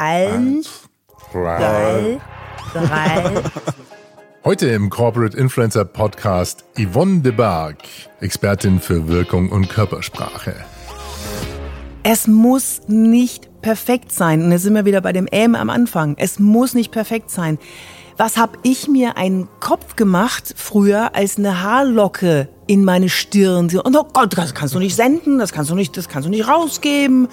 Eins, zwei, drei. Heute im Corporate Influencer Podcast Yvonne de Barg, Expertin für Wirkung und Körpersprache. Es muss nicht perfekt sein. Und jetzt sind wir wieder bei dem Ähm am Anfang. Es muss nicht perfekt sein. Was habe ich mir einen Kopf gemacht früher, als eine Haarlocke in meine Stirn. Und oh Gott, das kannst du nicht senden, das kannst du nicht, das kannst du nicht rausgeben.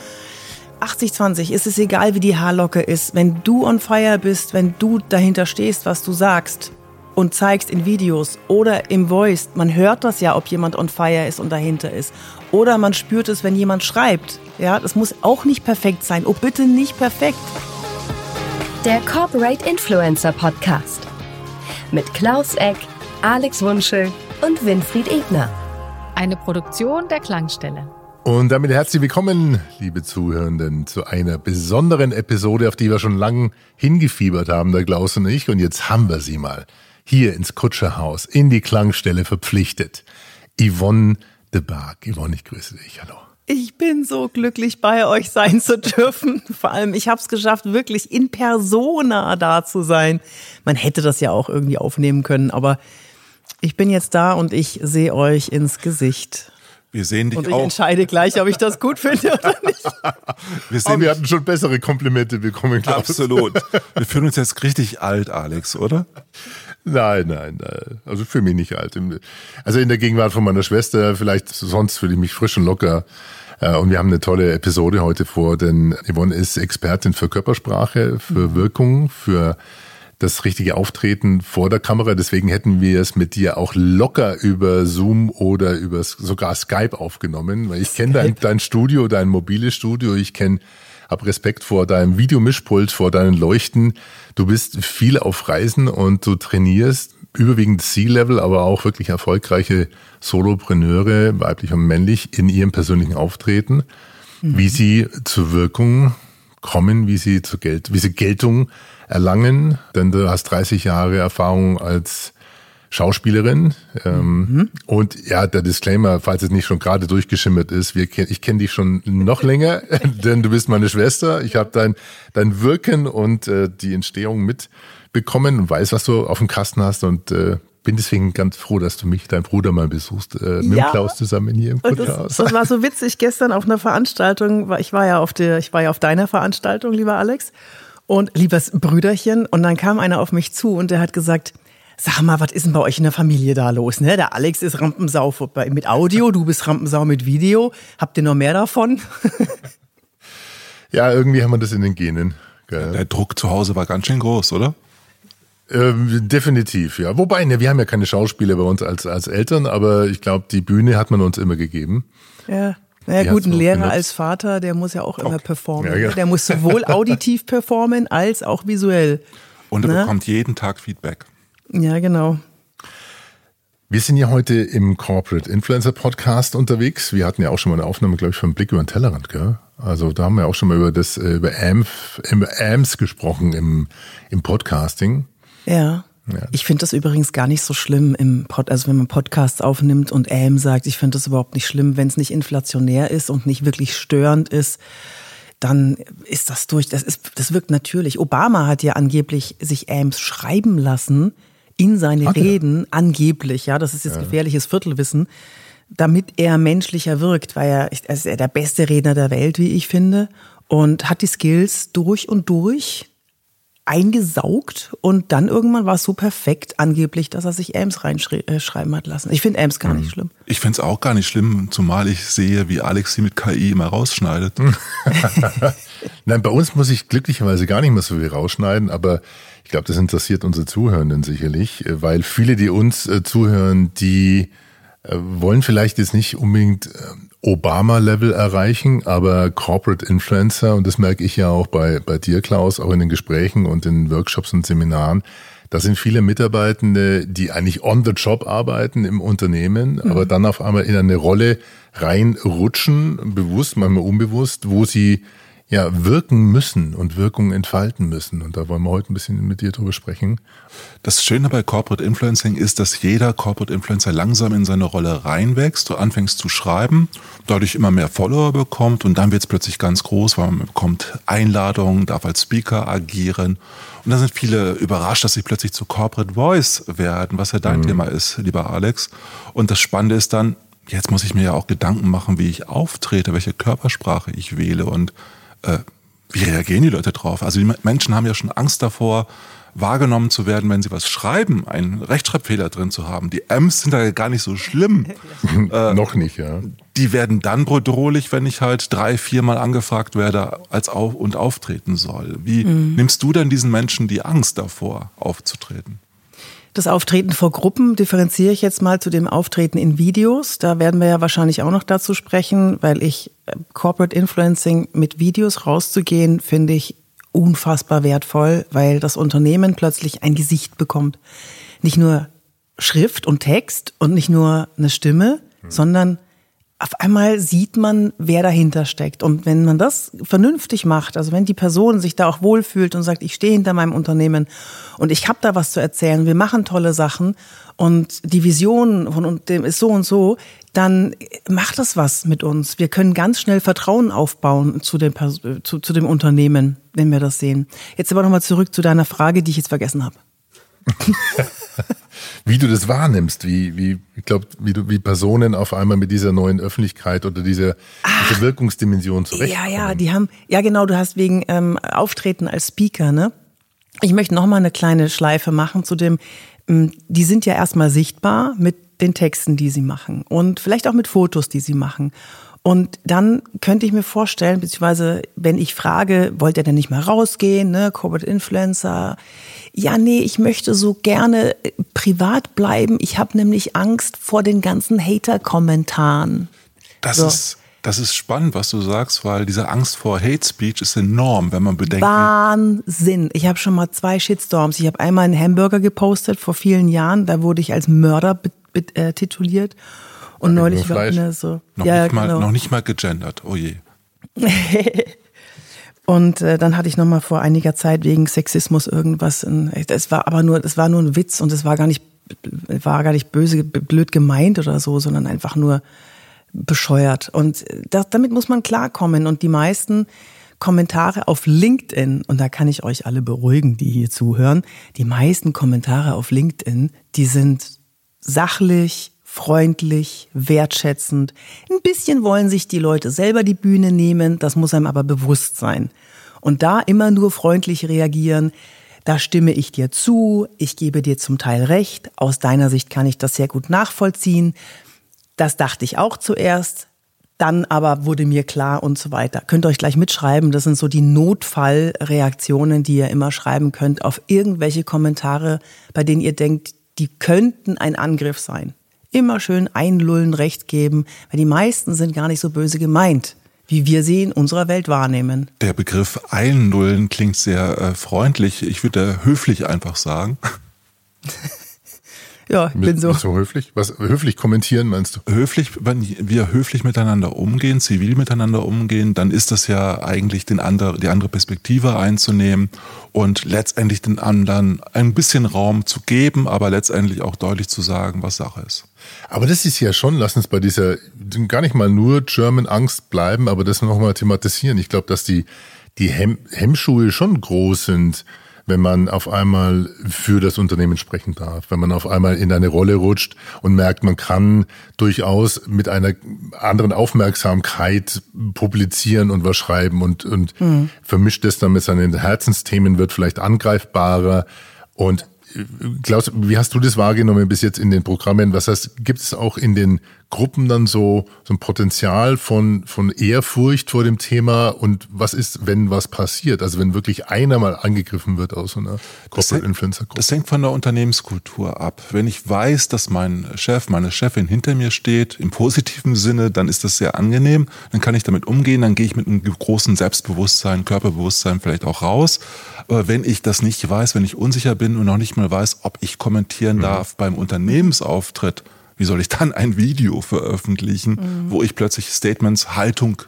80-20 ist es egal, wie die Haarlocke ist. Wenn du on fire bist, wenn du dahinter stehst, was du sagst und zeigst in Videos oder im Voice, man hört das ja, ob jemand on fire ist und dahinter ist. Oder man spürt es, wenn jemand schreibt. Ja, das muss auch nicht perfekt sein. Oh, bitte nicht perfekt. Der Corporate Influencer Podcast. Mit Klaus Eck, Alex Wunschel und Winfried Ebner. Eine Produktion der Klangstelle. Und damit herzlich willkommen, liebe Zuhörenden, zu einer besonderen Episode, auf die wir schon lange hingefiebert haben, der Klaus und ich. Und jetzt haben wir sie mal hier ins Kutscherhaus, in die Klangstelle verpflichtet. Yvonne de Barg. Yvonne, ich grüße dich. Hallo. Ich bin so glücklich, bei euch sein zu dürfen. Vor allem, ich habe es geschafft, wirklich in Persona da zu sein. Man hätte das ja auch irgendwie aufnehmen können, aber ich bin jetzt da und ich sehe euch ins Gesicht. Wir sehen dich und ich auch. entscheide gleich, ob ich das gut finde oder nicht. Wir, sehen, wir hatten schon bessere Komplimente bekommen, Klaus. Absolut. Wir fühlen uns jetzt richtig alt, Alex, oder? Nein, nein, nein. Also für mich nicht alt. Also in der Gegenwart von meiner Schwester, vielleicht sonst fühle ich mich frisch und locker. Äh, und wir haben eine tolle Episode heute vor, denn Yvonne ist Expertin für Körpersprache, für mhm. Wirkung, für das richtige Auftreten vor der Kamera. Deswegen hätten wir es mit dir auch locker über Zoom oder über sogar Skype aufgenommen. Weil ich kenne dein, dein Studio, dein mobiles Studio. Ich kenne hab Respekt vor deinem Videomischpult, vor deinen Leuchten. Du bist viel auf Reisen und du trainierst überwiegend C-Level, aber auch wirklich erfolgreiche Solopreneure, weiblich und männlich, in ihrem persönlichen Auftreten, mhm. wie sie zur Wirkung kommen, wie sie zur Geld, wie sie Geltung erlangen. Denn du hast 30 Jahre Erfahrung als Schauspielerin. Ähm, mhm. Und ja, der Disclaimer, falls es nicht schon gerade durchgeschimmert ist, wir, ich kenne dich schon noch länger, denn du bist meine Schwester. Ich habe dein, dein Wirken und äh, die Entstehung mitbekommen und weiß, was du auf dem Kasten hast und äh, bin deswegen ganz froh, dass du mich, dein Bruder, mal besuchst, äh, mit ja. Klaus zusammen hier im Kutterhaus. Das, das war so witzig gestern auf einer Veranstaltung. Ich war ja auf der, ich war ja auf deiner Veranstaltung, lieber Alex und liebes Brüderchen. Und dann kam einer auf mich zu und der hat gesagt, Sag mal, was ist denn bei euch in der Familie da los? Ne? Der Alex ist Rampensau mit Audio, du bist Rampensau mit Video. Habt ihr noch mehr davon? ja, irgendwie haben wir das in den Genen. Gell? Der Druck zu Hause war ganz schön groß, oder? Ähm, definitiv, ja. Wobei, ne, wir haben ja keine Schauspieler bei uns als, als Eltern, aber ich glaube, die Bühne hat man uns immer gegeben. Ja. Naja, gut, ein Lehrer benutzt. als Vater, der muss ja auch immer performen. Ja, ja. Der muss sowohl auditiv performen als auch visuell. Und er Na? bekommt jeden Tag Feedback. Ja, genau. Wir sind ja heute im Corporate Influencer Podcast unterwegs. Wir hatten ja auch schon mal eine Aufnahme, glaube ich, vom Blick über den Tellerrand, gell? Also da haben wir auch schon mal über das, äh, über AMF, über AMS gesprochen im, im Podcasting. Ja. Ja. Ich finde das übrigens gar nicht so schlimm im Pod, also wenn man Podcasts aufnimmt und AM sagt, ich finde das überhaupt nicht schlimm, wenn es nicht inflationär ist und nicht wirklich störend ist dann ist das durch. Das ist, das wirkt natürlich. Obama hat ja angeblich sich AMS schreiben lassen, in seine okay. Reden, angeblich, ja, das ist jetzt ja. gefährliches Viertelwissen, damit er menschlicher wirkt, weil er, er ist der beste Redner der Welt, wie ich finde, und hat die Skills durch und durch eingesaugt und dann irgendwann war es so perfekt angeblich, dass er sich Ames reinschreiben äh, hat lassen. Ich finde Ames gar nicht mhm. schlimm. Ich finde es auch gar nicht schlimm, zumal ich sehe, wie Alex sie mit KI immer rausschneidet. Nein, bei uns muss ich glücklicherweise gar nicht mehr so viel rausschneiden, aber ich glaube, das interessiert unsere Zuhörenden sicherlich, äh, weil viele, die uns äh, zuhören, die äh, wollen vielleicht jetzt nicht unbedingt Obama-Level erreichen, aber Corporate Influencer, und das merke ich ja auch bei, bei dir, Klaus, auch in den Gesprächen und in Workshops und Seminaren, da sind viele Mitarbeitende, die eigentlich on the job arbeiten im Unternehmen, mhm. aber dann auf einmal in eine Rolle reinrutschen, bewusst, manchmal unbewusst, wo sie ja wirken müssen und Wirkung entfalten müssen. Und da wollen wir heute ein bisschen mit dir drüber sprechen. Das Schöne bei Corporate Influencing ist, dass jeder Corporate Influencer langsam in seine Rolle reinwächst. Du anfängst zu schreiben, dadurch immer mehr Follower bekommt und dann wird es plötzlich ganz groß, weil man bekommt Einladungen, darf als Speaker agieren. Und dann sind viele überrascht, dass sie plötzlich zu Corporate Voice werden, was ja dein mhm. Thema ist, lieber Alex. Und das Spannende ist dann, jetzt muss ich mir ja auch Gedanken machen, wie ich auftrete, welche Körpersprache ich wähle und äh, wie reagieren die Leute drauf? Also die Menschen haben ja schon Angst davor, wahrgenommen zu werden, wenn sie was schreiben, einen Rechtschreibfehler drin zu haben. Die M's sind da gar nicht so schlimm. äh, Noch nicht, ja. Die werden dann bedrohlich, wenn ich halt drei, viermal angefragt werde als auf und auftreten soll. Wie mhm. nimmst du denn diesen Menschen die Angst davor, aufzutreten? Das Auftreten vor Gruppen differenziere ich jetzt mal zu dem Auftreten in Videos. Da werden wir ja wahrscheinlich auch noch dazu sprechen, weil ich äh, Corporate Influencing mit Videos rauszugehen, finde ich unfassbar wertvoll, weil das Unternehmen plötzlich ein Gesicht bekommt. Nicht nur Schrift und Text und nicht nur eine Stimme, mhm. sondern auf einmal sieht man, wer dahinter steckt. Und wenn man das vernünftig macht, also wenn die Person sich da auch wohlfühlt und sagt, ich stehe hinter meinem Unternehmen und ich habe da was zu erzählen, wir machen tolle Sachen und die Vision von dem ist so und so, dann macht das was mit uns. Wir können ganz schnell Vertrauen aufbauen zu dem, zu, zu dem Unternehmen, wenn wir das sehen. Jetzt aber nochmal zurück zu deiner Frage, die ich jetzt vergessen habe. wie du das wahrnimmst, wie, wie, ich glaube, wie du, wie Personen auf einmal mit dieser neuen Öffentlichkeit oder dieser, Ach, dieser Wirkungsdimension zurechtkommen. Ja, ja, die haben, ja genau, du hast wegen ähm, Auftreten als Speaker, ne? Ich möchte noch mal eine kleine Schleife machen zu dem, ähm, die sind ja erstmal sichtbar mit den Texten, die sie machen und vielleicht auch mit Fotos, die sie machen. Und dann könnte ich mir vorstellen, beziehungsweise wenn ich frage, wollt ihr denn nicht mal rausgehen, ne, Corporate Influencer? Ja, nee, ich möchte so gerne äh, privat bleiben. Ich habe nämlich Angst vor den ganzen Hater-Kommentaren. Das so. ist das ist spannend, was du sagst, weil diese Angst vor Hate Speech ist enorm, wenn man bedenkt. Wahnsinn. Ich habe schon mal zwei Shitstorms. Ich habe einmal einen Hamburger gepostet vor vielen Jahren, da wurde ich als Mörder äh, tituliert. Und ja, neulich war eine so. Noch, ja, nicht mal, genau. noch nicht mal gegendert, oh je. Und äh, dann hatte ich noch mal vor einiger Zeit wegen Sexismus irgendwas. Es war aber nur, es war nur ein Witz und es war gar nicht, war gar nicht böse, blöd gemeint oder so, sondern einfach nur bescheuert. Und das, damit muss man klarkommen. Und die meisten Kommentare auf LinkedIn, und da kann ich euch alle beruhigen, die hier zuhören, die meisten Kommentare auf LinkedIn, die sind sachlich, freundlich, wertschätzend. Ein bisschen wollen sich die Leute selber die Bühne nehmen, das muss einem aber bewusst sein. Und da immer nur freundlich reagieren, da stimme ich dir zu, ich gebe dir zum Teil recht, aus deiner Sicht kann ich das sehr gut nachvollziehen. Das dachte ich auch zuerst, dann aber wurde mir klar und so weiter. Könnt ihr euch gleich mitschreiben, das sind so die Notfallreaktionen, die ihr immer schreiben könnt auf irgendwelche Kommentare, bei denen ihr denkt, die könnten ein Angriff sein. Immer schön einlullen, recht geben, weil die meisten sind gar nicht so böse gemeint, wie wir sie in unserer Welt wahrnehmen. Der Begriff einlullen klingt sehr äh, freundlich. Ich würde höflich einfach sagen. Ja, ich bin so. so höflich? Was höflich kommentieren meinst du? Höflich, wenn wir höflich miteinander umgehen, zivil miteinander umgehen, dann ist das ja eigentlich den andere, die andere Perspektive einzunehmen und letztendlich den anderen ein bisschen Raum zu geben, aber letztendlich auch deutlich zu sagen, was Sache ist. Aber das ist ja schon, lass uns bei dieser gar nicht mal nur German Angst bleiben, aber das nochmal thematisieren. Ich glaube, dass die die Hem Hemmschuhe schon groß sind wenn man auf einmal für das Unternehmen sprechen darf, wenn man auf einmal in eine Rolle rutscht und merkt, man kann durchaus mit einer anderen Aufmerksamkeit publizieren und was schreiben und, und mhm. vermischt es dann mit seinen Herzensthemen, wird vielleicht angreifbarer und Klaus, wie hast du das wahrgenommen bis jetzt in den Programmen? Was heißt, gibt es auch in den Gruppen dann so, so ein Potenzial von, von Ehrfurcht vor dem Thema? Und was ist, wenn was passiert? Also wenn wirklich einer mal angegriffen wird aus so einer Corporate Influencer Gruppe? Das hängt von der Unternehmenskultur ab. Wenn ich weiß, dass mein Chef, meine Chefin hinter mir steht, im positiven Sinne, dann ist das sehr angenehm. Dann kann ich damit umgehen. Dann gehe ich mit einem großen Selbstbewusstsein, Körperbewusstsein vielleicht auch raus. Aber wenn ich das nicht weiß, wenn ich unsicher bin und noch nicht mal weiß, ob ich kommentieren mhm. darf beim Unternehmensauftritt, wie soll ich dann ein Video veröffentlichen, mhm. wo ich plötzlich Statements, Haltung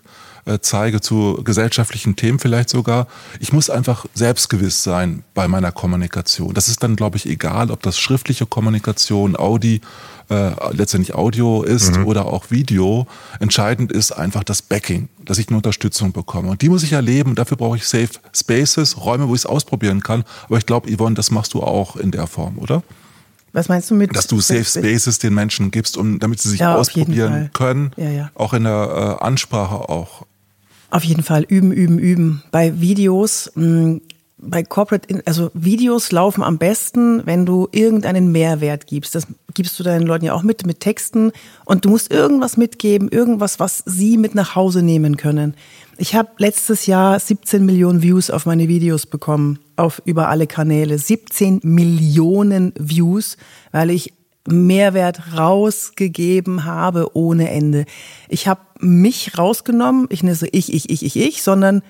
äh, zeige zu gesellschaftlichen Themen vielleicht sogar. Ich muss einfach selbstgewiss sein bei meiner Kommunikation. Das ist dann, glaube ich, egal, ob das schriftliche Kommunikation, Audi, äh, letztendlich Audio ist mhm. oder auch Video. Entscheidend ist einfach das Backing, dass ich eine Unterstützung bekomme. Und die muss ich erleben. Dafür brauche ich Safe Spaces, Räume, wo ich es ausprobieren kann. Aber ich glaube, Yvonne, das machst du auch in der Form, oder? Was meinst du mit? Dass du Safe Spaces den Menschen gibst, um, damit sie sich ja, ausprobieren können. Ja, ja. Auch in der äh, Ansprache auch. Auf jeden Fall üben, üben, üben. Bei Videos mh, hm, bei Corporate, also Videos laufen am besten, wenn du irgendeinen Mehrwert gibst. Das gibst du deinen Leuten ja auch mit, mit Texten. Und du musst irgendwas mitgeben, irgendwas, was sie mit nach Hause nehmen können. Ich habe letztes Jahr 17 Millionen Views auf meine Videos bekommen, auf über alle Kanäle. 17 Millionen Views, weil ich Mehrwert rausgegeben habe ohne Ende. Ich habe mich rausgenommen, ich nicht so ich, ich, ich, ich, ich, sondern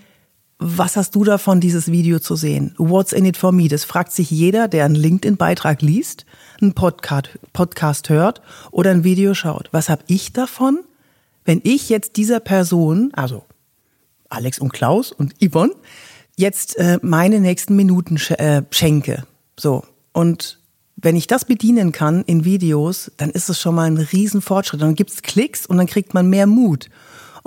was hast du davon, dieses Video zu sehen? What's in it for me? Das fragt sich jeder, der einen LinkedIn-Beitrag liest, einen Podcast, Podcast hört oder ein Video schaut. Was habe ich davon, wenn ich jetzt dieser Person, also Alex und Klaus und Yvonne, jetzt äh, meine nächsten Minuten sch äh, schenke? So. Und wenn ich das bedienen kann in Videos, dann ist es schon mal ein Riesenfortschritt. Dann gibt's Klicks und dann kriegt man mehr Mut.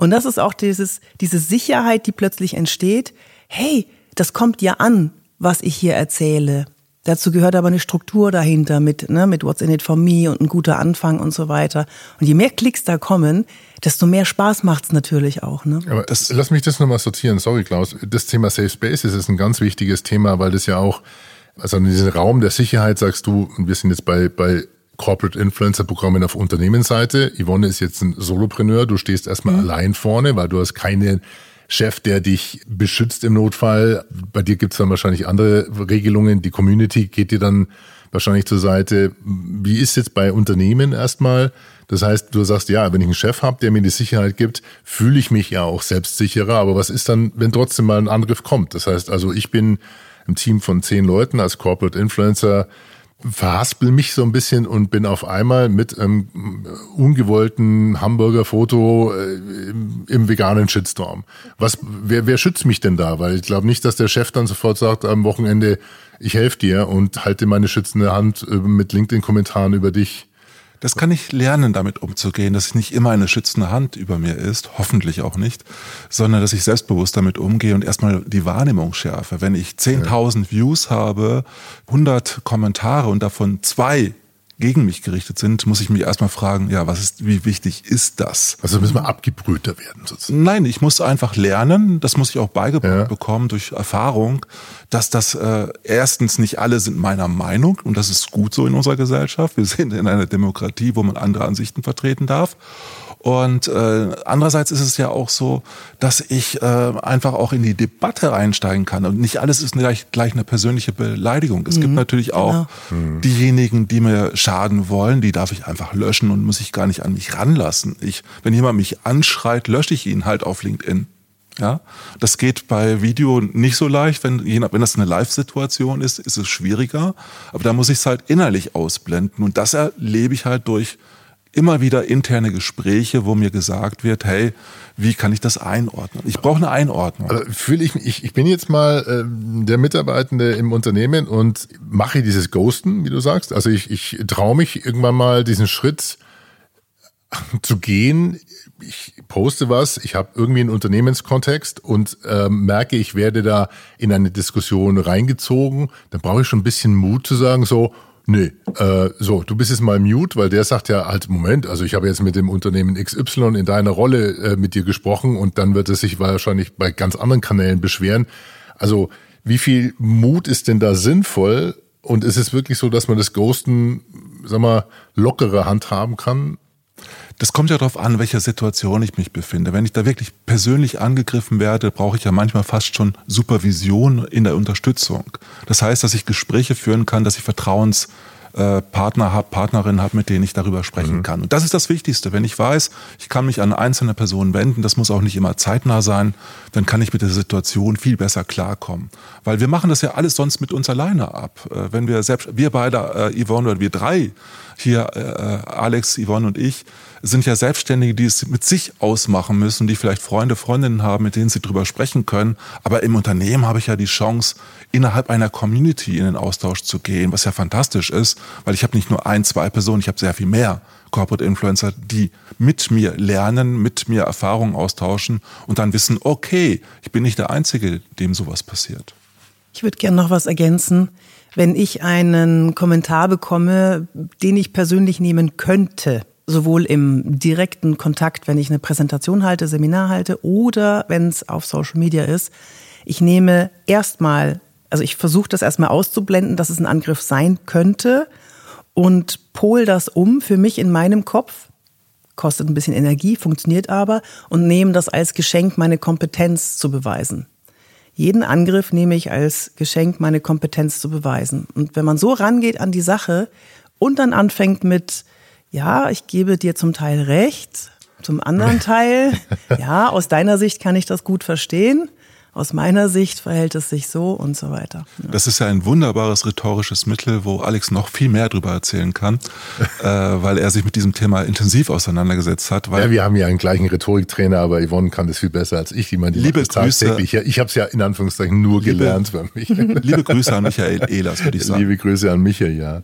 Und das ist auch dieses, diese Sicherheit, die plötzlich entsteht. Hey, das kommt ja an, was ich hier erzähle. Dazu gehört aber eine Struktur dahinter mit, ne, mit What's in it for me und ein guter Anfang und so weiter. Und je mehr Klicks da kommen, desto mehr Spaß macht's natürlich auch. Ne? Aber das, lass mich das nochmal sortieren. Sorry, Klaus. Das Thema Safe Spaces ist ein ganz wichtiges Thema, weil das ja auch, also in diesem Raum der Sicherheit sagst du, und wir sind jetzt bei, bei Corporate Influencer Programmen auf Unternehmensseite. Yvonne ist jetzt ein Solopreneur. Du stehst erstmal mhm. allein vorne, weil du hast keinen Chef, der dich beschützt im Notfall. Bei dir gibt es dann wahrscheinlich andere Regelungen. Die Community geht dir dann wahrscheinlich zur Seite. Wie ist jetzt bei Unternehmen erstmal? Das heißt, du sagst, ja, wenn ich einen Chef habe, der mir die Sicherheit gibt, fühle ich mich ja auch selbstsicherer. Aber was ist dann, wenn trotzdem mal ein Angriff kommt? Das heißt also, ich bin im Team von zehn Leuten als Corporate Influencer verhaspel mich so ein bisschen und bin auf einmal mit einem ungewollten Hamburger-Foto äh, im, im, veganen Shitstorm. Was, wer, wer schützt mich denn da? Weil ich glaube nicht, dass der Chef dann sofort sagt am Wochenende, ich helfe dir und halte meine schützende Hand äh, mit LinkedIn-Kommentaren über dich. Das kann ich lernen, damit umzugehen, dass es nicht immer eine schützende Hand über mir ist, hoffentlich auch nicht, sondern dass ich selbstbewusst damit umgehe und erstmal die Wahrnehmung schärfe. Wenn ich 10.000 Views habe, 100 Kommentare und davon zwei gegen mich gerichtet sind, muss ich mich erstmal fragen, ja, was ist, wie wichtig ist das? Also müssen wir abgebrühter werden sozusagen. Nein, ich muss einfach lernen, das muss ich auch beigebracht ja. bekommen durch Erfahrung, dass das äh, erstens nicht alle sind meiner Meinung und das ist gut so in unserer Gesellschaft. Wir sind in einer Demokratie, wo man andere Ansichten vertreten darf. Und äh, andererseits ist es ja auch so, dass ich äh, einfach auch in die Debatte einsteigen kann. Und nicht alles ist gleich, gleich eine persönliche Beleidigung. Es mhm, gibt natürlich auch genau. diejenigen, die mir schaden wollen, die darf ich einfach löschen und muss ich gar nicht an mich ranlassen. Ich, wenn jemand mich anschreit, lösche ich ihn halt auf LinkedIn. Ja, das geht bei Video nicht so leicht. Wenn, wenn das eine Live-Situation ist, ist es schwieriger. Aber da muss ich es halt innerlich ausblenden. Und das erlebe ich halt durch immer wieder interne Gespräche, wo mir gesagt wird, hey, wie kann ich das einordnen? Ich brauche eine Einordnung. Also fühle ich, ich, ich bin jetzt mal äh, der Mitarbeitende im Unternehmen und mache dieses Ghosten, wie du sagst. Also ich, ich traue mich irgendwann mal diesen Schritt zu gehen. Ich poste was, ich habe irgendwie einen Unternehmenskontext und äh, merke, ich werde da in eine Diskussion reingezogen. Dann brauche ich schon ein bisschen Mut zu sagen, so, Nee, äh, so, du bist jetzt mal mute, weil der sagt ja halt, Moment, also ich habe jetzt mit dem Unternehmen XY in deiner Rolle äh, mit dir gesprochen und dann wird es sich wahrscheinlich bei ganz anderen Kanälen beschweren. Also wie viel Mut ist denn da sinnvoll? Und ist es wirklich so, dass man das Ghosten, sag mal, lockere handhaben kann? Das kommt ja darauf an, welcher Situation ich mich befinde. Wenn ich da wirklich persönlich angegriffen werde, brauche ich ja manchmal fast schon Supervision in der Unterstützung. Das heißt, dass ich Gespräche führen kann, dass ich Vertrauenspartner äh, habe, Partnerinnen habe, mit denen ich darüber sprechen mhm. kann. Und das ist das Wichtigste. Wenn ich weiß, ich kann mich an einzelne Personen wenden, das muss auch nicht immer zeitnah sein, dann kann ich mit der Situation viel besser klarkommen. Weil wir machen das ja alles sonst mit uns alleine ab. Äh, wenn wir selbst, wir beide, äh, Yvonne oder wir drei, hier äh, Alex, Yvonne und ich, sind ja Selbstständige, die es mit sich ausmachen müssen, die vielleicht Freunde, Freundinnen haben, mit denen sie drüber sprechen können. Aber im Unternehmen habe ich ja die Chance, innerhalb einer Community in den Austausch zu gehen, was ja fantastisch ist, weil ich habe nicht nur ein, zwei Personen, ich habe sehr viel mehr Corporate Influencer, die mit mir lernen, mit mir Erfahrungen austauschen und dann wissen, okay, ich bin nicht der Einzige, dem sowas passiert. Ich würde gerne noch was ergänzen. Wenn ich einen Kommentar bekomme, den ich persönlich nehmen könnte, sowohl im direkten Kontakt, wenn ich eine Präsentation halte, Seminar halte oder wenn es auf Social Media ist, ich nehme erstmal, also ich versuche das erstmal auszublenden, dass es ein Angriff sein könnte und pol das um für mich in meinem Kopf, kostet ein bisschen Energie, funktioniert aber und nehme das als Geschenk, meine Kompetenz zu beweisen. Jeden Angriff nehme ich als Geschenk, meine Kompetenz zu beweisen. Und wenn man so rangeht an die Sache und dann anfängt mit, ja, ich gebe dir zum Teil recht, zum anderen Teil, ja, aus deiner Sicht kann ich das gut verstehen, aus meiner Sicht verhält es sich so und so weiter. Ja. Das ist ja ein wunderbares rhetorisches Mittel, wo Alex noch viel mehr darüber erzählen kann, äh, weil er sich mit diesem Thema intensiv auseinandergesetzt hat. ja, wir haben ja einen gleichen Rhetoriktrainer, aber Yvonne kann das viel besser als ich. Die man die liebe Grüße. Ich, ich habe es ja in Anführungszeichen nur liebe, gelernt für mich. Liebe Grüße an Michael Ehlers, würde ich sagen. Liebe Grüße an Michael, ja.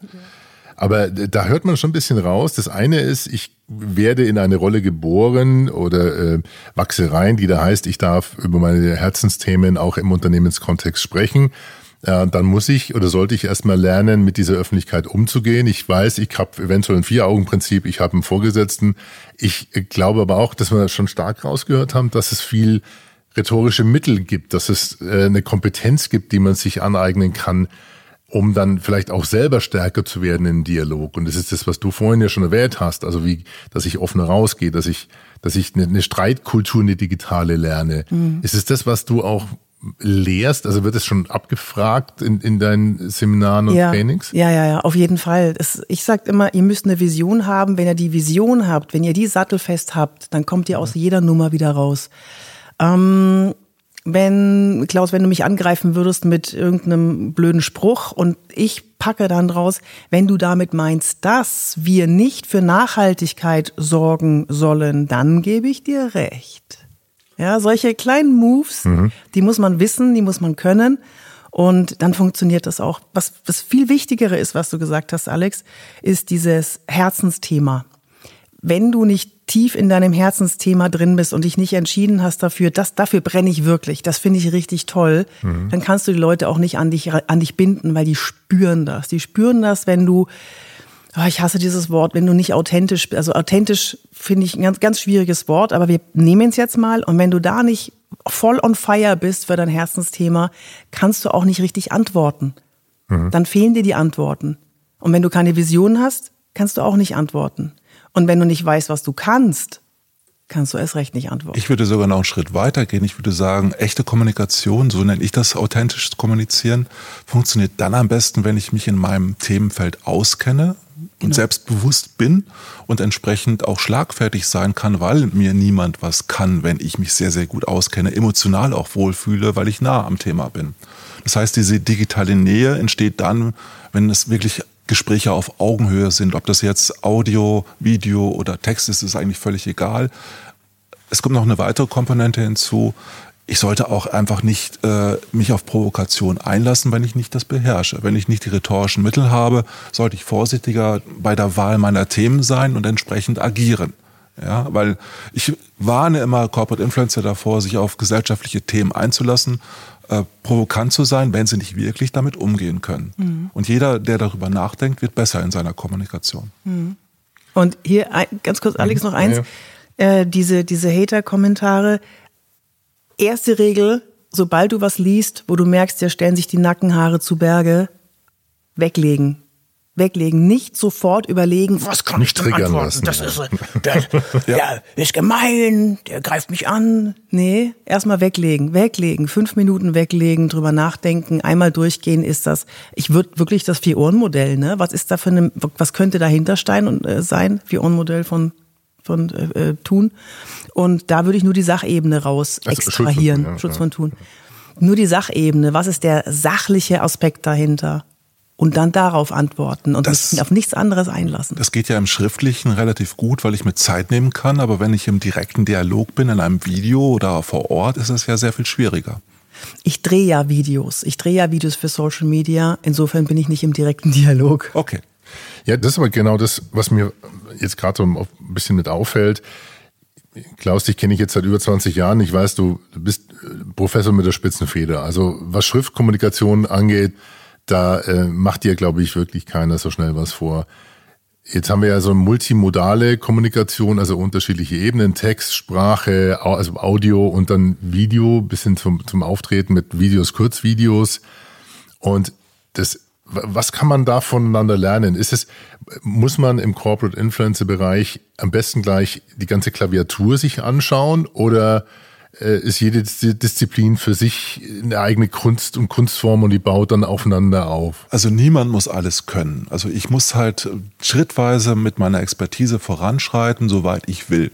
Aber da hört man schon ein bisschen raus. Das eine ist, ich werde in eine Rolle geboren oder äh, wachse rein, die da heißt, ich darf über meine Herzensthemen auch im Unternehmenskontext sprechen. Äh, dann muss ich oder sollte ich erstmal lernen, mit dieser Öffentlichkeit umzugehen. Ich weiß, ich habe eventuell ein Vier-Augen-Prinzip, ich habe einen Vorgesetzten. Ich glaube aber auch, dass wir schon stark rausgehört haben, dass es viel rhetorische Mittel gibt, dass es äh, eine Kompetenz gibt, die man sich aneignen kann, um dann vielleicht auch selber stärker zu werden im Dialog. Und das ist das, was du vorhin ja schon erwähnt hast. Also wie, dass ich offener rausgehe, dass ich, dass ich eine, eine Streitkultur, eine digitale lerne. Mhm. Ist es das, was du auch lehrst? Also wird es schon abgefragt in, in deinen Seminaren und ja, Trainings? Ja, ja, ja, auf jeden Fall. Es, ich sage immer, ihr müsst eine Vision haben. Wenn ihr die Vision habt, wenn ihr die sattelfest habt, dann kommt ihr aus jeder Nummer wieder raus. Ähm, wenn, Klaus, wenn du mich angreifen würdest mit irgendeinem blöden Spruch und ich packe dann draus, wenn du damit meinst, dass wir nicht für Nachhaltigkeit sorgen sollen, dann gebe ich dir recht. Ja, solche kleinen Moves, mhm. die muss man wissen, die muss man können. Und dann funktioniert das auch. Was, was viel wichtigere ist, was du gesagt hast, Alex, ist dieses Herzensthema wenn du nicht tief in deinem Herzensthema drin bist und dich nicht entschieden hast dafür, das, dafür brenne ich wirklich, das finde ich richtig toll, mhm. dann kannst du die Leute auch nicht an dich, an dich binden, weil die spüren das. Die spüren das, wenn du, oh, ich hasse dieses Wort, wenn du nicht authentisch, also authentisch finde ich ein ganz, ganz schwieriges Wort, aber wir nehmen es jetzt mal und wenn du da nicht voll on fire bist für dein Herzensthema, kannst du auch nicht richtig antworten. Mhm. Dann fehlen dir die Antworten. Und wenn du keine Vision hast, kannst du auch nicht antworten. Und wenn du nicht weißt, was du kannst, kannst du erst recht nicht antworten. Ich würde sogar noch einen Schritt weiter gehen. Ich würde sagen, echte Kommunikation, so nenne ich das authentisches Kommunizieren, funktioniert dann am besten, wenn ich mich in meinem Themenfeld auskenne und genau. selbstbewusst bin und entsprechend auch schlagfertig sein kann, weil mir niemand was kann, wenn ich mich sehr, sehr gut auskenne, emotional auch wohlfühle, weil ich nah am Thema bin. Das heißt, diese digitale Nähe entsteht dann, wenn es wirklich Gespräche auf Augenhöhe sind. Ob das jetzt Audio, Video oder Text ist, ist eigentlich völlig egal. Es kommt noch eine weitere Komponente hinzu. Ich sollte auch einfach nicht äh, mich auf Provokation einlassen, wenn ich nicht das beherrsche. Wenn ich nicht die rhetorischen Mittel habe, sollte ich vorsichtiger bei der Wahl meiner Themen sein und entsprechend agieren. Ja, weil ich warne immer Corporate Influencer davor, sich auf gesellschaftliche Themen einzulassen äh, provokant zu sein, wenn sie nicht wirklich damit umgehen können. Mhm. Und jeder, der darüber nachdenkt, wird besser in seiner Kommunikation. Mhm. Und hier ganz kurz, Alex, noch eins. Ja. Äh, diese diese Hater-Kommentare. Erste Regel, sobald du was liest, wo du merkst, da stellen sich die Nackenhaare zu Berge, weglegen weglegen, nicht sofort überlegen, was kann nicht ich denn antworten? Lassen, das ist, der, ja. der ist gemein, der greift mich an. Nee, erstmal weglegen, weglegen, fünf Minuten weglegen, drüber nachdenken, einmal durchgehen ist das. Ich würde wirklich das Vier-Ohren-Modell, ne? Was ist da für eine, was könnte dahinter stein und, äh, sein? Vier-Ohren-Modell von von äh, äh, Tun. Und da würde ich nur die Sachebene raus also extrahieren. Schutz von, ja, Schutz von Tun. Nur die Sachebene. Was ist der sachliche Aspekt dahinter? Und dann darauf antworten und das, mich auf nichts anderes einlassen. Das geht ja im Schriftlichen relativ gut, weil ich mir Zeit nehmen kann, aber wenn ich im direkten Dialog bin, in einem Video oder vor Ort, ist es ja sehr viel schwieriger. Ich drehe ja Videos. Ich drehe ja Videos für Social Media. Insofern bin ich nicht im direkten Dialog. Okay. Ja, das ist aber genau das, was mir jetzt gerade so ein bisschen mit auffällt. Klaus, dich kenne ich jetzt seit über 20 Jahren. Ich weiß, du bist Professor mit der Spitzenfeder. Also was Schriftkommunikation angeht, da äh, macht dir, glaube ich, wirklich keiner so schnell was vor. Jetzt haben wir ja so multimodale Kommunikation, also unterschiedliche Ebenen, Text, Sprache, also Audio und dann Video bis hin zum, zum Auftreten mit Videos, Kurzvideos. Und das, was kann man da voneinander lernen? Ist es, muss man im Corporate Influencer Bereich am besten gleich die ganze Klaviatur sich anschauen oder ist jede Disziplin für sich eine eigene Kunst und Kunstform und die baut dann aufeinander auf. Also niemand muss alles können. Also ich muss halt schrittweise mit meiner Expertise voranschreiten, soweit ich will.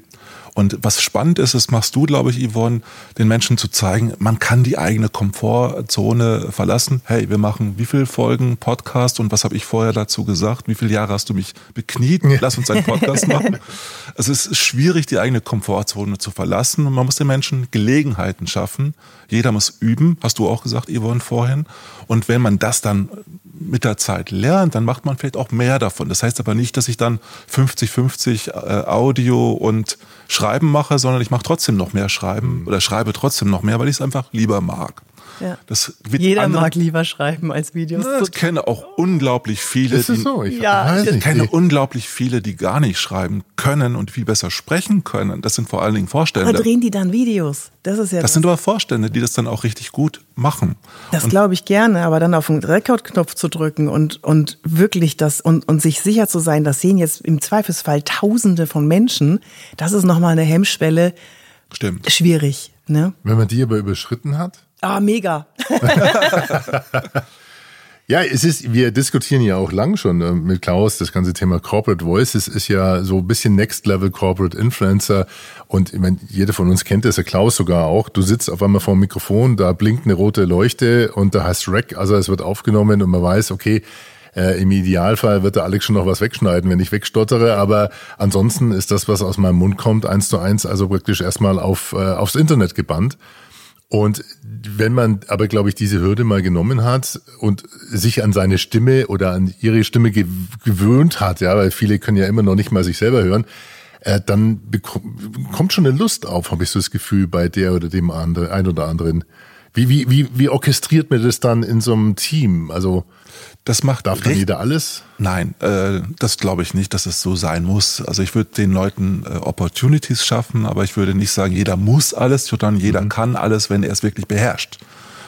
Und was spannend ist, das machst du, glaube ich, Yvonne, den Menschen zu zeigen, man kann die eigene Komfortzone verlassen. Hey, wir machen wie viele Folgen Podcast und was habe ich vorher dazu gesagt? Wie viele Jahre hast du mich bekniet? Lass uns einen Podcast machen. Also es ist schwierig, die eigene Komfortzone zu verlassen und man muss den Menschen Gelegenheiten schaffen. Jeder muss üben, hast du auch gesagt, Yvonne, vorhin. Und wenn man das dann mit der Zeit lernt, dann macht man vielleicht auch mehr davon. Das heißt aber nicht, dass ich dann 50-50 äh, Audio und Schreiben mache, sondern ich mache trotzdem noch mehr Schreiben oder schreibe trotzdem noch mehr, weil ich es einfach lieber mag. Ja. Das Jeder andere, mag lieber schreiben als Videos. Na, ich kenne auch unglaublich viele, ist es so? ich ja, ich kenne unglaublich viele, die gar nicht schreiben können und viel besser sprechen können. Das sind vor allen Dingen Vorstände. Aber drehen die dann Videos? Das ist ja. Das, das. sind aber Vorstände, die das dann auch richtig gut machen. Das glaube ich gerne, aber dann auf den Rekordknopf zu drücken und und wirklich das und und sich sicher zu sein, das sehen jetzt im Zweifelsfall Tausende von Menschen. Das ist nochmal eine Hemmschwelle. Stimmt. Schwierig. Ne? Wenn man die aber überschritten hat? Ah, mega. Ja, es ist, wir diskutieren ja auch lang schon äh, mit Klaus, das ganze Thema Corporate Voices ist ja so ein bisschen Next Level Corporate Influencer. Und ich meine, jeder von uns kennt das, der Klaus sogar auch. Du sitzt auf einmal vor dem Mikrofon, da blinkt eine rote Leuchte und da heißt Rack, also es wird aufgenommen und man weiß, okay, äh, Im Idealfall wird der Alex schon noch was wegschneiden, wenn ich wegstottere, aber ansonsten ist das, was aus meinem Mund kommt, eins zu eins, also praktisch erstmal auf, äh, aufs Internet gebannt. Und wenn man aber, glaube ich, diese Hürde mal genommen hat und sich an seine Stimme oder an ihre Stimme gewöhnt hat, ja, weil viele können ja immer noch nicht mal sich selber hören, äh, dann kommt schon eine Lust auf, habe ich so das Gefühl, bei der oder dem anderen, ein oder anderen. Wie, wie, wie, wie orchestriert man das dann in so einem Team? Also das macht darf dann jeder alles? Nein, äh, das glaube ich nicht, dass es so sein muss. Also ich würde den Leuten äh, Opportunities schaffen, aber ich würde nicht sagen, jeder muss alles, sondern jeder mhm. kann alles, wenn er es wirklich beherrscht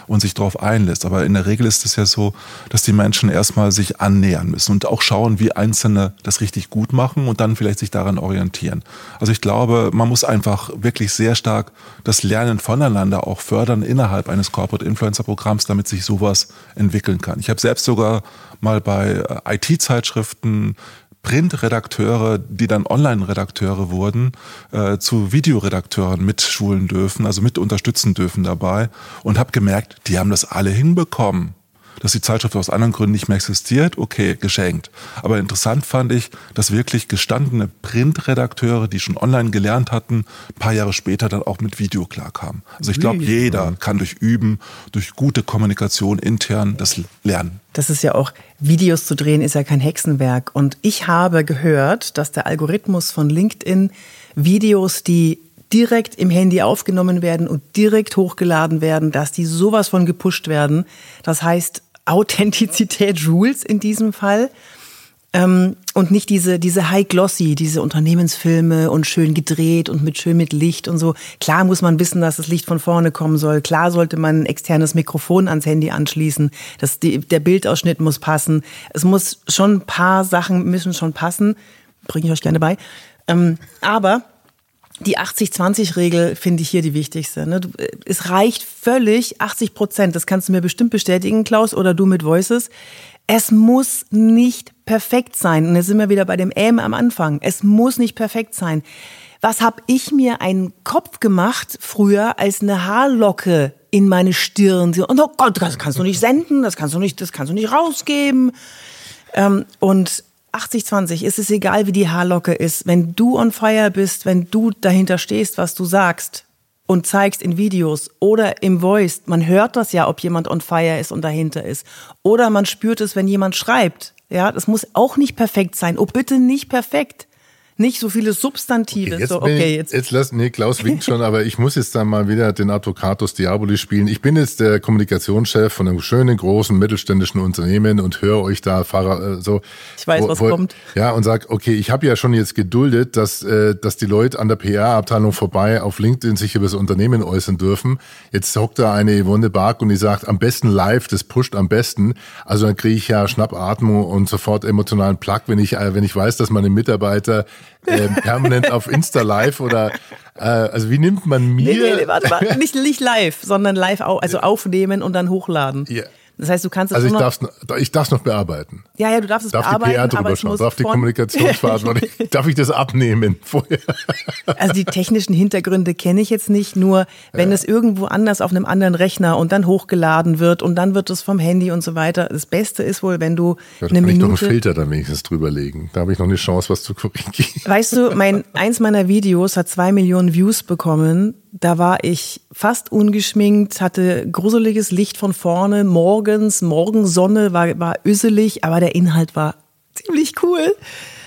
und sich darauf einlässt. Aber in der Regel ist es ja so, dass die Menschen erstmal sich annähern müssen und auch schauen, wie Einzelne das richtig gut machen und dann vielleicht sich daran orientieren. Also ich glaube, man muss einfach wirklich sehr stark das Lernen voneinander auch fördern innerhalb eines Corporate Influencer Programms, damit sich sowas entwickeln kann. Ich habe selbst sogar mal bei äh, IT-Zeitschriften Printredakteure, die dann Online-Redakteure wurden, äh, zu Videoredakteuren mitschulen dürfen, also mit unterstützen dürfen dabei. Und habe gemerkt, die haben das alle hinbekommen dass die Zeitschrift aus anderen Gründen nicht mehr existiert, okay, geschenkt. Aber interessant fand ich, dass wirklich gestandene Printredakteure, die schon online gelernt hatten, ein paar Jahre später dann auch mit Video klarkamen. Also ich glaube, jeder kann durch Üben, durch gute Kommunikation intern das lernen. Das ist ja auch, Videos zu drehen ist ja kein Hexenwerk. Und ich habe gehört, dass der Algorithmus von LinkedIn Videos, die direkt im Handy aufgenommen werden und direkt hochgeladen werden, dass die sowas von gepusht werden. Das heißt, Authentizität Rules in diesem Fall. Ähm, und nicht diese, diese High Glossy, diese Unternehmensfilme und schön gedreht und mit schön mit Licht und so. Klar muss man wissen, dass das Licht von vorne kommen soll. Klar sollte man ein externes Mikrofon ans Handy anschließen. Das, die, der Bildausschnitt muss passen. Es muss schon ein paar Sachen müssen schon passen. Bringe ich euch gerne bei. Ähm, aber die 80-20-Regel finde ich hier die wichtigste. Ne? Es reicht völlig 80 Prozent. Das kannst du mir bestimmt bestätigen, Klaus, oder du mit Voices. Es muss nicht perfekt sein. Und jetzt sind wir wieder bei dem Ähm am Anfang. Es muss nicht perfekt sein. Was habe ich mir einen Kopf gemacht früher, als eine Haarlocke in meine Stirn. Und oh Gott, das kannst du nicht senden, das kannst du nicht, das kannst du nicht rausgeben. Ähm, und 80-20 ist es egal, wie die Haarlocke ist. Wenn du on fire bist, wenn du dahinter stehst, was du sagst und zeigst in Videos oder im Voice, man hört das ja, ob jemand on fire ist und dahinter ist. Oder man spürt es, wenn jemand schreibt. Ja, das muss auch nicht perfekt sein. Oh, bitte nicht perfekt nicht so viele Substantive. Okay, jetzt, so, okay, jetzt. jetzt lass, nee, Klaus winkt schon, aber ich muss jetzt dann mal wieder den Advocatus Diaboli spielen. Ich bin jetzt der Kommunikationschef von einem schönen, großen, mittelständischen Unternehmen und höre euch da Fahrer, äh, so. Ich weiß, wo, was wo, kommt. Ja, und sag, okay, ich habe ja schon jetzt geduldet, dass, äh, dass die Leute an der PR-Abteilung vorbei auf LinkedIn sich über das Unternehmen äußern dürfen. Jetzt hockt da eine Yvonne Bark und die sagt, am besten live, das pusht am besten. Also dann kriege ich ja Schnappatmung und sofort emotionalen Plug, wenn ich, äh, wenn ich weiß, dass meine Mitarbeiter äh, permanent auf Insta live oder äh, also wie nimmt man mir? Nee, nee, nee, warte, warte. Nicht, nicht live, sondern live, au also aufnehmen und dann hochladen. Ja. Das heißt, du kannst es Also ich darf es ich darf's noch bearbeiten. Ja, ja, du darfst es darf bearbeiten. Darf die PR drüber schauen, darf die Kommunikationsverantwortung, darf ich das abnehmen vorher? Also die technischen Hintergründe kenne ich jetzt nicht, nur wenn ja. es irgendwo anders auf einem anderen Rechner und dann hochgeladen wird und dann wird es vom Handy und so weiter. Das Beste ist wohl, wenn du ja, eine kann Minute... ich noch einen Filter dann wenigstens drüber legen. Da habe ich noch eine Chance, was zu korrigieren. Weißt du, mein, eins meiner Videos hat zwei Millionen Views bekommen da war ich fast ungeschminkt, hatte gruseliges Licht von vorne, morgens, Morgensonne, war, war üsselig, aber der Inhalt war ziemlich cool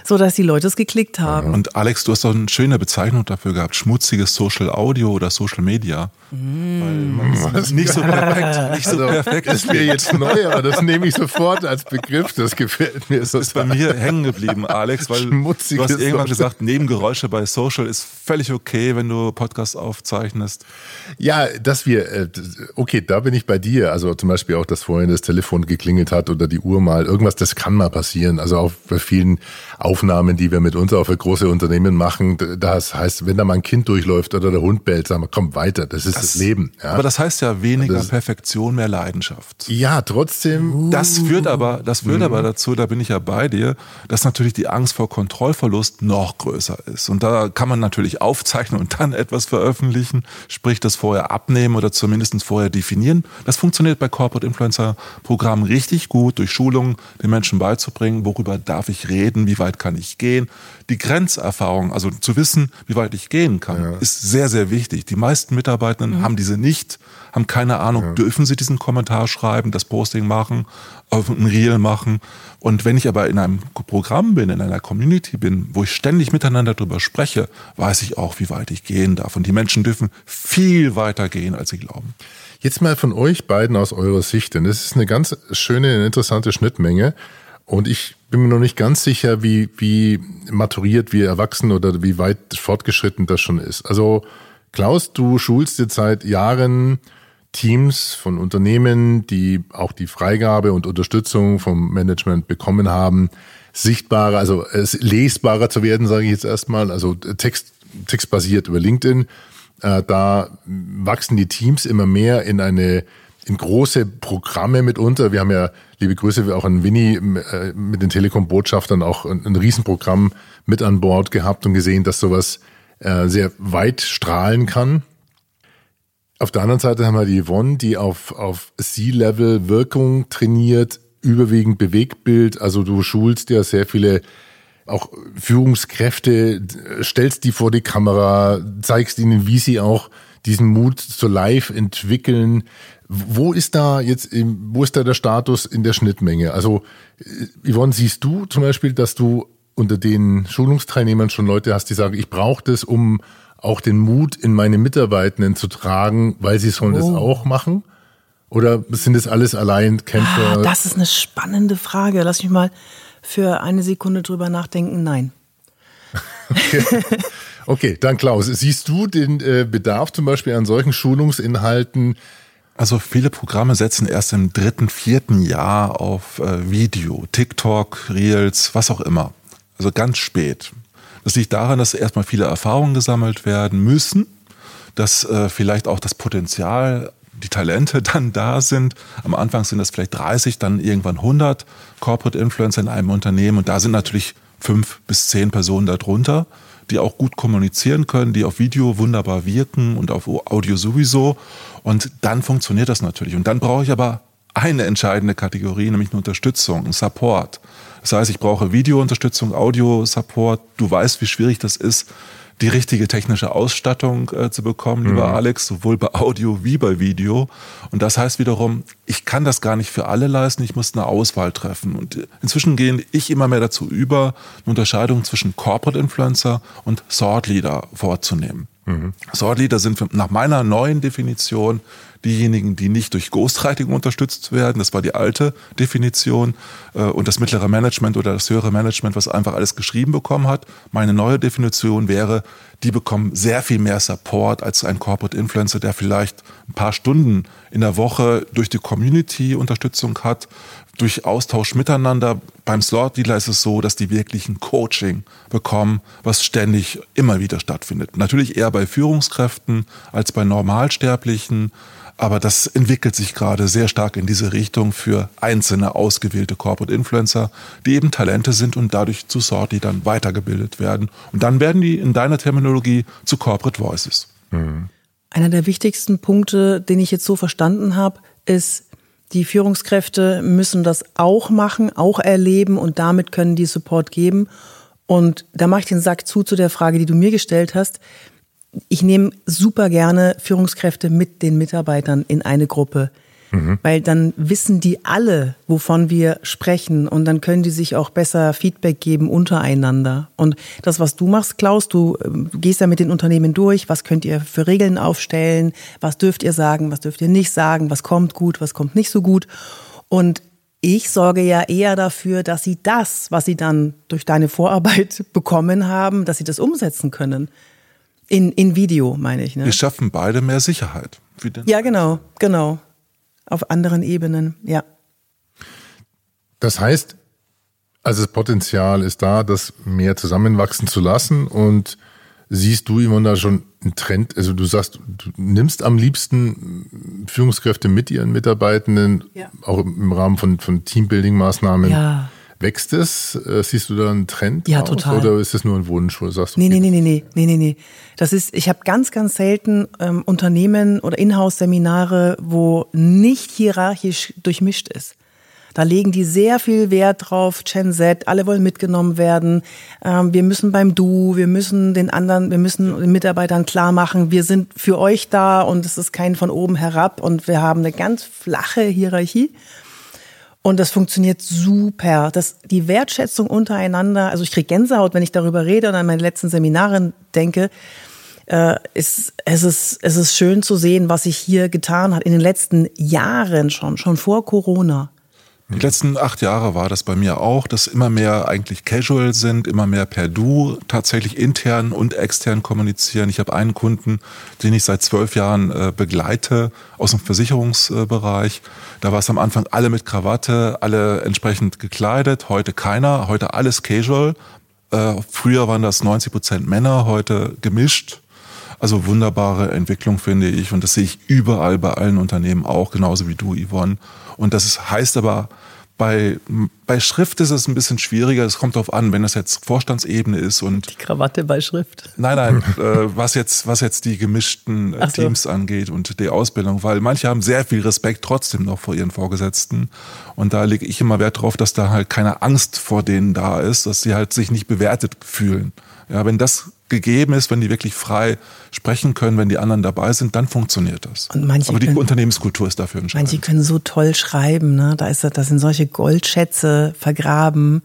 so dass die Leute es geklickt haben. Und Alex, du hast doch eine schöne Bezeichnung dafür gehabt, schmutziges Social Audio oder Social Media. Mm. Weil nicht so perfekt, nicht so also, perfekt. ist mir jetzt neu, aber das nehme ich sofort als Begriff. Das gefällt mir. Das ist bei mir hängen geblieben, Alex, weil Schmutziges du hast irgendwann Social. gesagt, Nebengeräusche bei Social ist völlig okay, wenn du Podcasts aufzeichnest. Ja, dass wir, äh, okay, da bin ich bei dir. Also zum Beispiel auch, dass vorhin das Telefon geklingelt hat oder die Uhr mal. Irgendwas, das kann mal passieren. Also auch bei vielen Aufnahmen, die wir mit uns für große Unternehmen machen, das heißt, wenn da mal ein Kind durchläuft oder der Hund bellt, sagen wir, komm weiter, das ist das, das Leben. Ja. Aber das heißt ja weniger das, Perfektion, mehr Leidenschaft. Ja, trotzdem. Das führt aber, das führt mhm. aber dazu, da bin ich ja bei dir, dass natürlich die Angst vor Kontrollverlust noch größer ist. Und da kann man natürlich aufzeichnen und dann etwas veröffentlichen, sprich das vorher abnehmen oder zumindest vorher definieren. Das funktioniert bei Corporate Influencer Programmen richtig gut, durch Schulungen den Menschen beizubringen, worüber darf ich reden, wie weit kann ich gehen. Die Grenzerfahrung, also zu wissen, wie weit ich gehen kann, ja. ist sehr, sehr wichtig. Die meisten Mitarbeitenden mhm. haben diese nicht, haben keine Ahnung, ja. dürfen sie diesen Kommentar schreiben, das Posting machen, auf ein Reel machen. Und wenn ich aber in einem Programm bin, in einer Community bin, wo ich ständig miteinander darüber spreche, weiß ich auch, wie weit ich gehen darf. Und die Menschen dürfen viel weiter gehen, als sie glauben. Jetzt mal von euch beiden aus eurer Sicht, denn es ist eine ganz schöne, interessante Schnittmenge. Und ich bin mir noch nicht ganz sicher, wie, wie maturiert wir erwachsen oder wie weit fortgeschritten das schon ist. Also Klaus, du schulst jetzt seit Jahren Teams von Unternehmen, die auch die Freigabe und Unterstützung vom Management bekommen haben, sichtbarer, also es lesbarer zu werden, sage ich jetzt erstmal, also Text, textbasiert über LinkedIn. Äh, da wachsen die Teams immer mehr in eine in große Programme mitunter. Wir haben ja, liebe Grüße, auch an Winnie äh, mit den Telekom-Botschaftern auch ein, ein Riesenprogramm mit an Bord gehabt und gesehen, dass sowas äh, sehr weit strahlen kann. Auf der anderen Seite haben wir die Yvonne, die auf, auf C-Level Wirkung trainiert, überwiegend Bewegtbild. Also du schulst ja sehr viele auch Führungskräfte, stellst die vor die Kamera, zeigst ihnen, wie sie auch diesen Mut zu live entwickeln. Wo ist da jetzt, wo ist da der Status in der Schnittmenge? Also, äh, Yvonne, siehst du zum Beispiel, dass du unter den Schulungsteilnehmern schon Leute hast, die sagen, ich brauche das, um auch den Mut in meine Mitarbeitenden zu tragen, weil sie sollen oh. das auch machen? Oder sind das alles Alleinkämpfer? Ah, das ist eine spannende Frage. Lass mich mal für eine Sekunde drüber nachdenken. Nein. Okay. okay, dann Klaus, siehst du den äh, Bedarf zum Beispiel an solchen Schulungsinhalten also viele Programme setzen erst im dritten, vierten Jahr auf äh, Video, TikTok, Reels, was auch immer. Also ganz spät. Das liegt daran, dass erstmal viele Erfahrungen gesammelt werden müssen, dass äh, vielleicht auch das Potenzial, die Talente dann da sind. Am Anfang sind das vielleicht 30, dann irgendwann 100 Corporate Influencer in einem Unternehmen und da sind natürlich fünf bis zehn Personen darunter, die auch gut kommunizieren können, die auf Video wunderbar wirken und auf Audio sowieso. Und dann funktioniert das natürlich. Und dann brauche ich aber eine entscheidende Kategorie, nämlich eine Unterstützung, ein Support. Das heißt, ich brauche Videounterstützung, Audio-Support. Du weißt, wie schwierig das ist, die richtige technische Ausstattung äh, zu bekommen, lieber mhm. Alex, sowohl bei Audio wie bei Video. Und das heißt wiederum, ich kann das gar nicht für alle leisten, ich muss eine Auswahl treffen. Und inzwischen gehe ich immer mehr dazu über, eine Unterscheidung zwischen Corporate Influencer und Thought Leader vorzunehmen. Mhm. Thought Leader sind nach meiner neuen Definition diejenigen, die nicht durch Ghostwriting unterstützt werden, das war die alte Definition, äh, und das mittlere Management oder das höhere Management, was einfach alles geschrieben bekommen hat. Meine neue Definition wäre, die bekommen sehr viel mehr Support als ein Corporate Influencer, der vielleicht ein paar Stunden in der Woche durch die Community Unterstützung hat, durch Austausch miteinander. Beim Slot Dealer ist es so, dass die wirklich ein Coaching bekommen, was ständig immer wieder stattfindet. Natürlich eher bei Führungskräften als bei Normalsterblichen. Aber das entwickelt sich gerade sehr stark in diese Richtung für einzelne ausgewählte Corporate Influencer, die eben Talente sind und dadurch zu Sorti dann weitergebildet werden. Und dann werden die in deiner Terminologie zu Corporate Voices. Mhm. Einer der wichtigsten Punkte, den ich jetzt so verstanden habe, ist, die Führungskräfte müssen das auch machen, auch erleben und damit können die Support geben. Und da mache ich den Sack zu zu der Frage, die du mir gestellt hast ich nehme super gerne Führungskräfte mit den Mitarbeitern in eine Gruppe. Mhm. Weil dann wissen die alle, wovon wir sprechen und dann können die sich auch besser Feedback geben untereinander. Und das, was du machst, Klaus, du, ähm, gehst ja mit den Unternehmen durch, was könnt ihr für Regeln aufstellen, was dürft ihr sagen, was dürft ihr nicht sagen, was kommt gut, was kommt nicht so gut. Und ich sorge ja eher dafür, dass sie das, was sie dann durch deine Vorarbeit bekommen haben, dass sie das umsetzen können. In, in Video, meine ich. Ne? Wir schaffen beide mehr Sicherheit. ja, genau, genau. Auf anderen Ebenen, ja. Das heißt, also das Potenzial ist da, das mehr zusammenwachsen zu lassen und siehst du immer da schon einen Trend? Also du sagst, du nimmst am liebsten Führungskräfte mit ihren Mitarbeitenden, ja. auch im Rahmen von, von Teambuilding-Maßnahmen. Ja. Wächst es? Äh, siehst du da einen Trend? Ja, total. Oder ist das nur ein Wunsch, wo du sagst, okay, nee, nee, nee, nee, nee, nee, nee. Das ist, ich habe ganz, ganz selten ähm, Unternehmen oder Inhouse-Seminare, wo nicht hierarchisch durchmischt ist. Da legen die sehr viel Wert drauf, Gen Z, alle wollen mitgenommen werden. Ähm, wir müssen beim Du, wir müssen den anderen, wir müssen den Mitarbeitern klar machen, wir sind für euch da und es ist kein von oben herab und wir haben eine ganz flache Hierarchie. Und das funktioniert super. Das, die Wertschätzung untereinander, also ich kriege Gänsehaut, wenn ich darüber rede und an meine letzten Seminare denke. Äh, ist, es, ist, es ist schön zu sehen, was sich hier getan hat in den letzten Jahren schon, schon vor Corona. Die letzten acht Jahre war das bei mir auch, dass immer mehr eigentlich casual sind, immer mehr per Du tatsächlich intern und extern kommunizieren. Ich habe einen Kunden, den ich seit zwölf Jahren äh, begleite aus dem Versicherungsbereich. Da war es am Anfang alle mit Krawatte, alle entsprechend gekleidet, heute keiner, heute alles casual. Äh, früher waren das 90 Prozent Männer, heute gemischt. Also wunderbare Entwicklung finde ich und das sehe ich überall bei allen Unternehmen auch, genauso wie du, Yvonne. Und das heißt aber, bei, bei Schrift ist es ein bisschen schwieriger. Es kommt darauf an, wenn das jetzt Vorstandsebene ist und die Krawatte bei Schrift. Nein, nein, äh, was jetzt was jetzt die gemischten äh, so. Teams angeht und die Ausbildung, weil manche haben sehr viel Respekt trotzdem noch vor ihren Vorgesetzten und da lege ich immer Wert drauf, dass da halt keine Angst vor denen da ist, dass sie halt sich nicht bewertet fühlen. Ja, wenn das gegeben ist, wenn die wirklich frei sprechen können, wenn die anderen dabei sind, dann funktioniert das. Aber die können, Unternehmenskultur ist dafür entscheidend. Manche können so toll schreiben, ne? Da ist da sind solche Goldschätze vergraben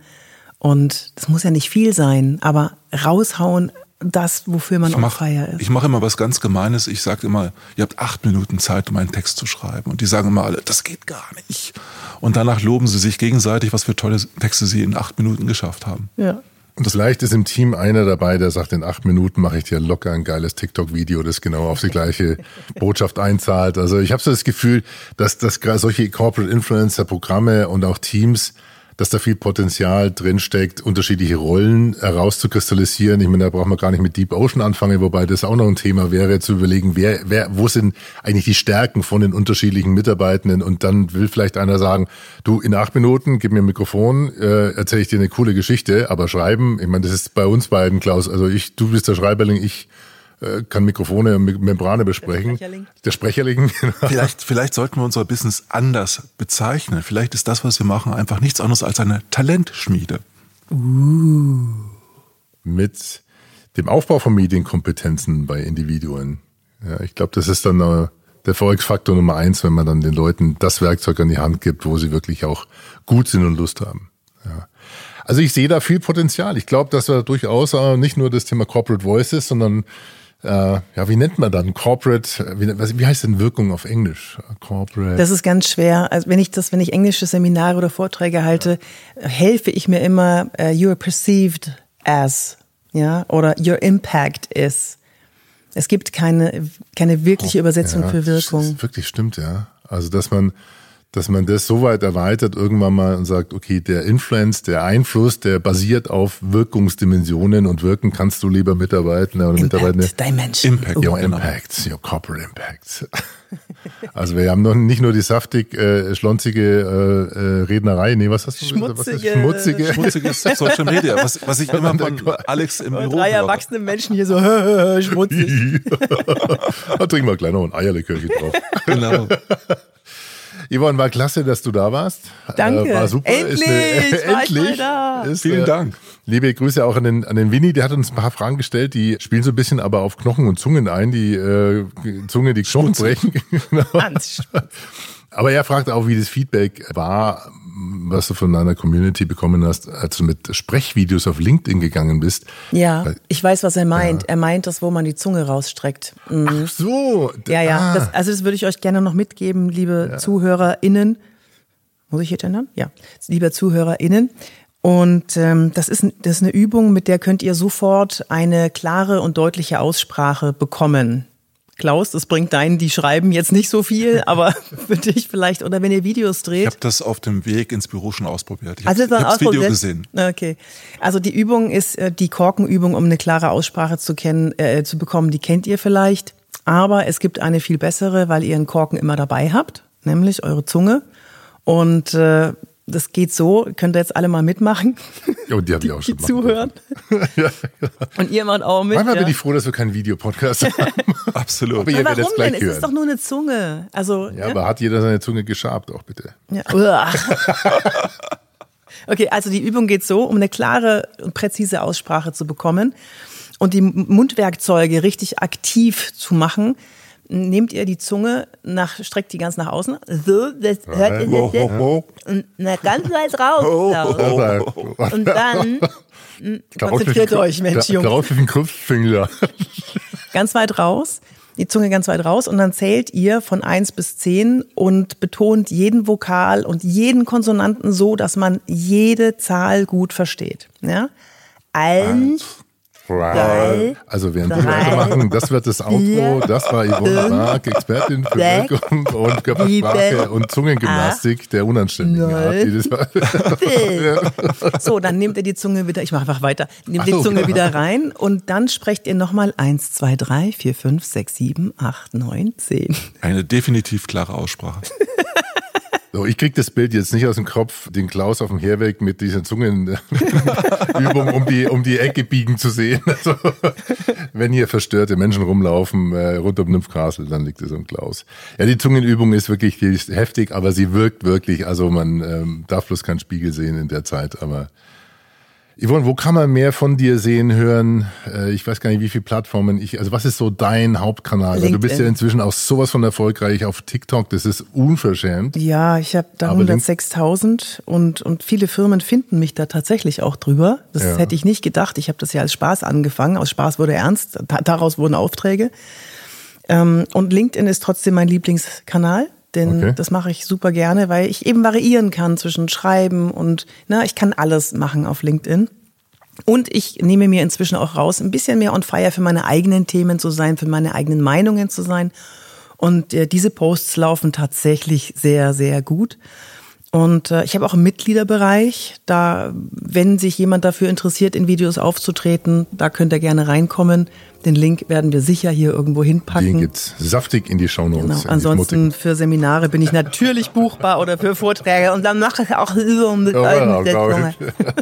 und das muss ja nicht viel sein, aber raushauen das, wofür man mach, auch freier ist. Ich mache immer was ganz Gemeines. Ich sage immer, ihr habt acht Minuten Zeit, um einen Text zu schreiben. Und die sagen immer alle, das geht gar nicht. Und danach loben sie sich gegenseitig, was für tolle Texte sie in acht Minuten geschafft haben. Ja. Und das Leicht ist im Team einer dabei, der sagt, in acht Minuten mache ich dir locker ein geiles TikTok-Video, das genau auf die gleiche Botschaft einzahlt. Also ich habe so das Gefühl, dass, dass gerade solche Corporate Influencer-Programme und auch Teams dass da viel Potenzial drinsteckt, unterschiedliche Rollen herauszukristallisieren. Ich meine, da braucht man gar nicht mit Deep Ocean anfangen, wobei das auch noch ein Thema wäre, zu überlegen, wer, wer, wo sind eigentlich die Stärken von den unterschiedlichen Mitarbeitenden und dann will vielleicht einer sagen, du in acht Minuten, gib mir ein Mikrofon, äh, erzähle ich dir eine coole Geschichte, aber schreiben, ich meine, das ist bei uns beiden, Klaus, also ich, du bist der Schreiberling, ich äh, kann Mikrofone und Membrane besprechen. Der Sprecherling. Der Sprecherling. vielleicht, vielleicht sollten wir unser Business anders bezeichnen. Vielleicht ist das, was wir machen, einfach nichts anderes als eine Talentschmiede. Uh. Mit dem Aufbau von Medienkompetenzen bei Individuen. Ja, ich glaube, das ist dann äh, der Erfolgsfaktor Nummer eins, wenn man dann den Leuten das Werkzeug an die Hand gibt, wo sie wirklich auch gut sind und Lust haben. Ja. Also ich sehe da viel Potenzial. Ich glaube, dass wir durchaus nicht nur das Thema Corporate Voices, sondern äh, ja, wie nennt man dann? Corporate, wie, was, wie heißt denn Wirkung auf Englisch? Corporate. Das ist ganz schwer. Also wenn ich das, wenn ich englische Seminare oder Vorträge halte, ja. helfe ich mir immer, uh, you are perceived as, ja, oder your impact is. Es gibt keine, keine wirkliche Übersetzung ja, für Wirkung. Das wirklich stimmt, ja. Also, dass man, dass man das so weit erweitert irgendwann mal und sagt, okay, der Influence, der Einfluss, der basiert auf Wirkungsdimensionen und wirken kannst du lieber Mitarbeiter oder Mitarbeiter. Dimension. Impact, your genau. impact, your corporate impact. Also wir haben noch nicht nur die saftig äh, schlonzige äh, äh, Rednerei, nee, was hast du Schmutzige. Was ist schmutzige schmutziges Social Media, was, was ich immer von Alex im Büro Drei erwachsene Menschen hier so schmutzig. da trinken wir gleich noch ein Eierlikörchen drauf. Genau. Yvonne, war klasse, dass du da warst. Danke. Äh, war super. Endlich, eine, endlich. Ist, Vielen äh, Dank. Liebe Grüße auch an den, an den Winnie, der hat uns ein paar Fragen gestellt, die spielen so ein bisschen aber auf Knochen und Zungen ein, die äh, Zunge, die Knochen brechen. Genau. aber er fragt auch, wie das Feedback war was du von deiner Community bekommen hast, als du mit Sprechvideos auf LinkedIn gegangen bist. Ja, ich weiß, was er meint. Ja. Er meint das, wo man die Zunge rausstreckt. Mhm. Ach so. Ja, ja. Ah. Das, also das würde ich euch gerne noch mitgeben, liebe ja. ZuhörerInnen. Muss ich hier gendern? Ja. Liebe ZuhörerInnen. Und ähm, das, ist, das ist eine Übung, mit der könnt ihr sofort eine klare und deutliche Aussprache bekommen. Klaus, das bringt deinen, die schreiben jetzt nicht so viel, aber für dich vielleicht, oder wenn ihr Videos dreht. Ich habe das auf dem Weg ins Büro schon ausprobiert. Ich also habe das Video gesehen. Okay. Also die Übung ist äh, die Korkenübung, um eine klare Aussprache zu kennen, äh, zu bekommen, die kennt ihr vielleicht. Aber es gibt eine viel bessere, weil ihr einen Korken immer dabei habt, nämlich eure Zunge. Und äh, das geht so, könnt ihr jetzt alle mal mitmachen. Ja, und die haben ja auch schon die zuhören. ja, ja. Und ihr macht auch mit. Manchmal ja. bin ich froh, dass wir keinen Videopodcast haben. Absolut. Aber ihr werdet es gleich denn? hören. Es ist doch nur eine Zunge. Also, ja, aber hat jeder seine Zunge geschabt auch bitte? Ja. okay, also die Übung geht so, um eine klare und präzise Aussprache zu bekommen und die Mundwerkzeuge richtig aktiv zu machen nehmt ihr die Zunge nach, streckt die ganz nach außen. So, das hört ihr das, Und na, ganz weit raus. Und dann konzentriert euch, Mensch, Junge. Darauf ist ein Kopffinger. Ganz weit raus. Die Zunge ganz weit raus und dann zählt ihr von eins bis zehn und betont jeden Vokal und jeden Konsonanten so, dass man jede Zahl gut versteht. Ja? Eins, Drei, also während wir weitermachen, das wird das Outro. Das war Yvonne Mark, Expertin für Wirkung und Körpersprache und Zungengymnastik der unanständigen Art. so, dann nehmt ihr die Zunge wieder, ich mache einfach weiter, nehmt die Zunge wieder rein und dann sprecht ihr nochmal 1, 2, 3, 4, 5, 6, 7, 8, 9, 10. Eine definitiv klare Aussprache. So, ich krieg das Bild jetzt nicht aus dem Kopf, den Klaus auf dem Herweg mit dieser Zungenübung um die, um die Ecke biegen zu sehen. Also, wenn hier verstörte Menschen rumlaufen äh, rund um Nympfkastel, dann liegt es um Klaus. Ja, die Zungenübung ist wirklich heftig, aber sie wirkt wirklich. Also man ähm, darf bloß keinen Spiegel sehen in der Zeit, aber Yvonne, wo kann man mehr von dir sehen, hören? Äh, ich weiß gar nicht, wie viele Plattformen ich, also was ist so dein Hauptkanal? LinkedIn. Du bist ja inzwischen auch sowas von erfolgreich auf TikTok, das ist unverschämt. Ja, ich habe da 106.000 und, und viele Firmen finden mich da tatsächlich auch drüber. Das ja. hätte ich nicht gedacht. Ich habe das ja als Spaß angefangen. Aus Spaß wurde ernst. Daraus wurden Aufträge. Ähm, und LinkedIn ist trotzdem mein Lieblingskanal denn okay. das mache ich super gerne, weil ich eben variieren kann zwischen Schreiben und, na, ich kann alles machen auf LinkedIn. Und ich nehme mir inzwischen auch raus, ein bisschen mehr on fire für meine eigenen Themen zu sein, für meine eigenen Meinungen zu sein. Und äh, diese Posts laufen tatsächlich sehr, sehr gut. Und äh, ich habe auch einen Mitgliederbereich. Da, wenn sich jemand dafür interessiert, in Videos aufzutreten, da könnt ihr gerne reinkommen. Den Link werden wir sicher hier irgendwo hinpacken. Den gibt's saftig in die Shownotes. Genau. Ansonsten für Seminare bin ich natürlich buchbar oder für Vorträge und dann mache ich auch Übungen mit oh, Eigensetzungen.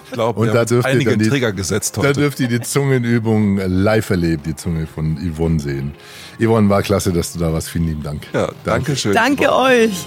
Ich glaube, und da dürft einige die, Trigger gesetzt heute. Da dürft ihr die Zungenübung live erlebt, die Zunge von Yvonne sehen. Yvonne, war klasse, dass du da warst. Vielen lieben Dank. Ja, danke schön. Danke euch.